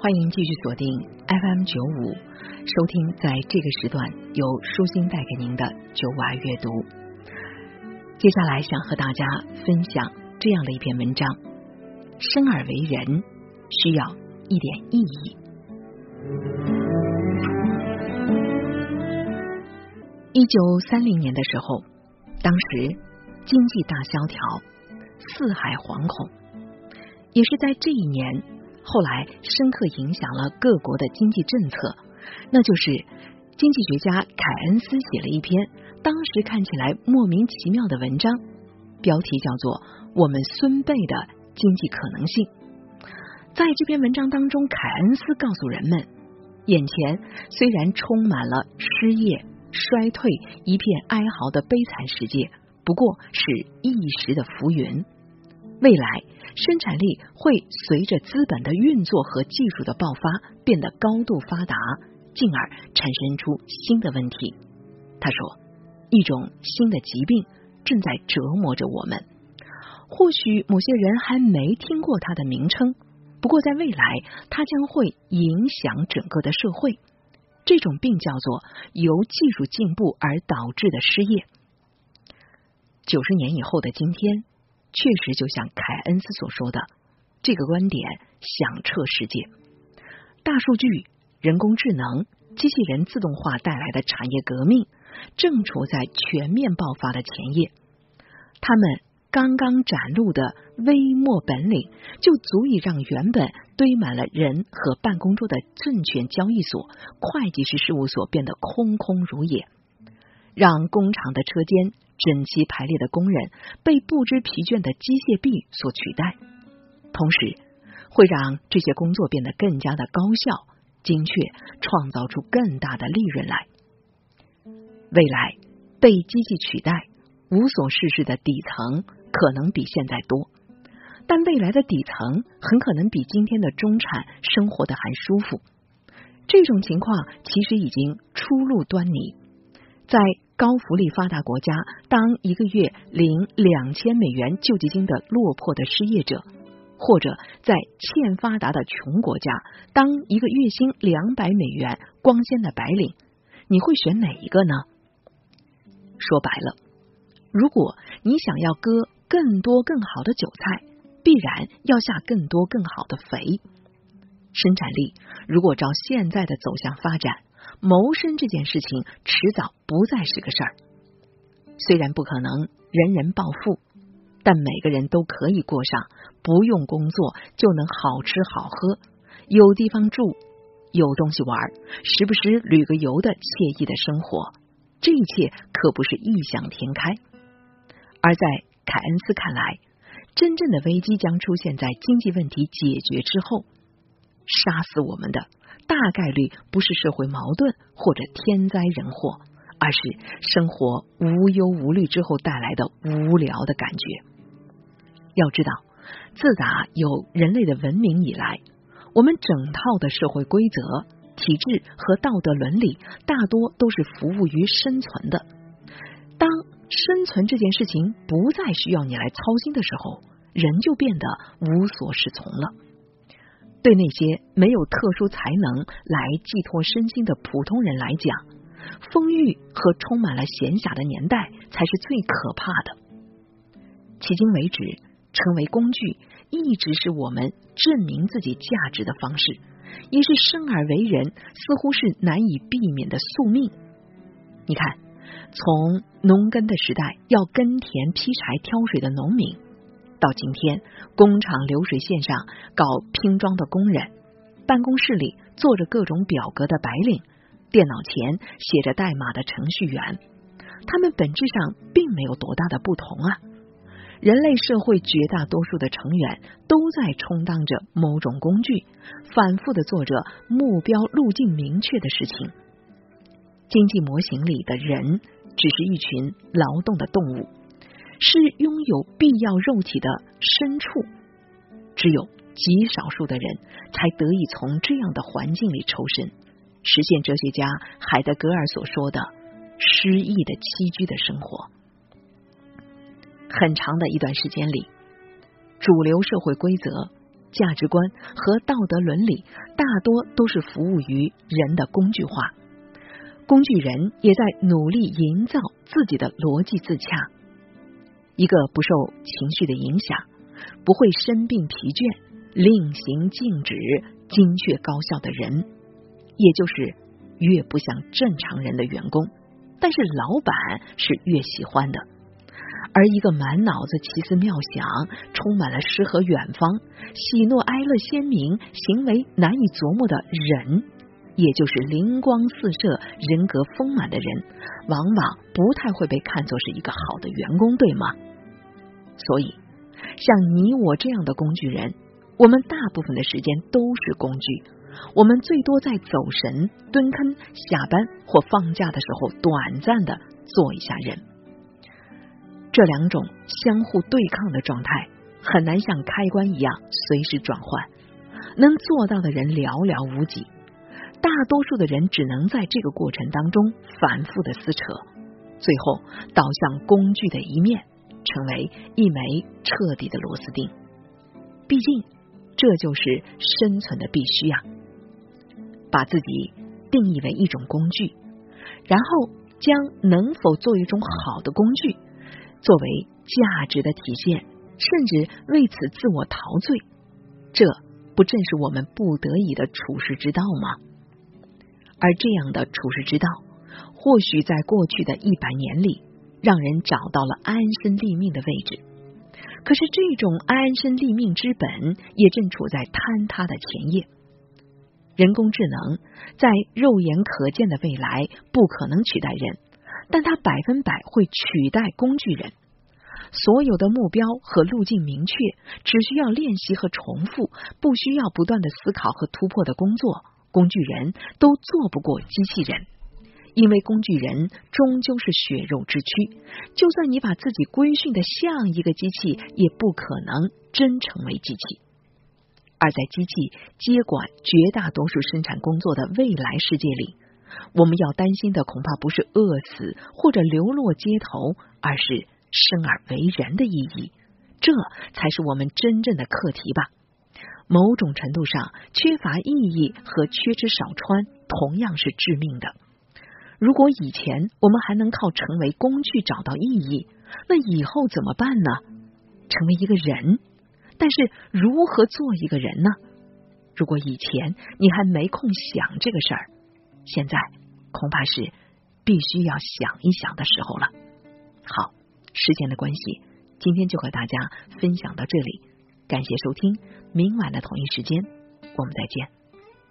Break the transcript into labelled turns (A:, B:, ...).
A: 欢迎继续锁定 FM 九五，收听在这个时段由舒心带给您的九五爱阅读。接下来想和大家分享这样的一篇文章：生而为人，需要一点意义。一九三零年的时候，当时经济大萧条，四海惶恐，也是在这一年。后来深刻影响了各国的经济政策，那就是经济学家凯恩斯写了一篇当时看起来莫名其妙的文章，标题叫做《我们孙辈的经济可能性》。在这篇文章当中，凯恩斯告诉人们，眼前虽然充满了失业、衰退、一片哀嚎的悲惨世界，不过是一时的浮云。未来生产力会随着资本的运作和技术的爆发变得高度发达，进而产生出新的问题。他说，一种新的疾病正在折磨着我们。或许某些人还没听过它的名称，不过在未来，它将会影响整个的社会。这种病叫做由技术进步而导致的失业。九十年以后的今天。确实，就像凯恩斯所说的，这个观点响彻世界。大数据、人工智能、机器人自动化带来的产业革命，正处在全面爆发的前夜。他们刚刚展露的微末本领，就足以让原本堆满了人和办公桌的证券交易所、会计师事务所变得空空如也，让工厂的车间。整齐排列的工人被不知疲倦的机械臂所取代，同时会让这些工作变得更加的高效、精确，创造出更大的利润来。未来被机器取代、无所事事的底层可能比现在多，但未来的底层很可能比今天的中产生活的还舒服。这种情况其实已经初露端倪，在。高福利发达国家，当一个月领两千美元救济金的落魄的失业者，或者在欠发达的穷国家，当一个月薪两百美元光鲜的白领，你会选哪一个呢？说白了，如果你想要割更多更好的韭菜，必然要下更多更好的肥。生产力如果照现在的走向发展。谋生这件事情迟早不再是个事儿。虽然不可能人人暴富，但每个人都可以过上不用工作就能好吃好喝、有地方住、有东西玩、时不时旅个游的惬意的生活。这一切可不是异想天开。而在凯恩斯看来，真正的危机将出现在经济问题解决之后，杀死我们的。大概率不是社会矛盾或者天灾人祸，而是生活无忧无虑之后带来的无聊的感觉。要知道，自打有人类的文明以来，我们整套的社会规则、体制和道德伦理大多都是服务于生存的。当生存这件事情不再需要你来操心的时候，人就变得无所适从了。对那些没有特殊才能来寄托身心的普通人来讲，丰裕和充满了闲暇的年代才是最可怕的。迄今为止，成为工具一直是我们证明自己价值的方式，也是生而为人似乎是难以避免的宿命。你看，从农耕的时代，要耕田、劈柴、挑水的农民。到今天，工厂流水线上搞拼装的工人，办公室里做着各种表格的白领，电脑前写着代码的程序员，他们本质上并没有多大的不同啊！人类社会绝大多数的成员都在充当着某种工具，反复的做着目标路径明确的事情。经济模型里的人只是一群劳动的动物。是拥有必要肉体的牲畜，只有极少数的人才得以从这样的环境里抽身，实现哲学家海德格尔所说的诗意的栖居的生活。很长的一段时间里，主流社会规则、价值观和道德伦理，大多都是服务于人的工具化。工具人也在努力营造自己的逻辑自洽。一个不受情绪的影响，不会生病疲倦，令行禁止，精确高效的人，也就是越不像正常人的员工，但是老板是越喜欢的。而一个满脑子奇思妙想、充满了诗和远方、喜怒哀乐鲜明、行为难以琢磨的人，也就是灵光四射、人格丰满的人，往往不太会被看作是一个好的员工，对吗？所以，像你我这样的工具人，我们大部分的时间都是工具，我们最多在走神、蹲坑、下班或放假的时候，短暂的做一下人。这两种相互对抗的状态很难像开关一样随时转换，能做到的人寥寥无几。大多数的人只能在这个过程当中反复的撕扯，最后导向工具的一面，成为一枚彻底的螺丝钉。毕竟，这就是生存的必须呀。把自己定义为一种工具，然后将能否做一种好的工具。作为价值的体现，甚至为此自我陶醉，这不正是我们不得已的处世之道吗？而这样的处世之道，或许在过去的一百年里，让人找到了安身立命的位置。可是，这种安身立命之本，也正处在坍塌的前夜。人工智能在肉眼可见的未来不可能取代人。但它百分百会取代工具人。所有的目标和路径明确，只需要练习和重复，不需要不断的思考和突破的工作，工具人都做不过机器人。因为工具人终究是血肉之躯，就算你把自己规训的像一个机器，也不可能真成为机器。而在机器接管绝大多数生产工作的未来世界里。我们要担心的恐怕不是饿死或者流落街头，而是生而为人的意义。这才是我们真正的课题吧。某种程度上，缺乏意义和缺吃少穿同样是致命的。如果以前我们还能靠成为工具找到意义，那以后怎么办呢？成为一个人，但是如何做一个人呢？如果以前你还没空想这个事儿。现在恐怕是必须要想一想的时候了。好，时间的关系，今天就和大家分享到这里，感谢收听，明晚的同一时间我们再见。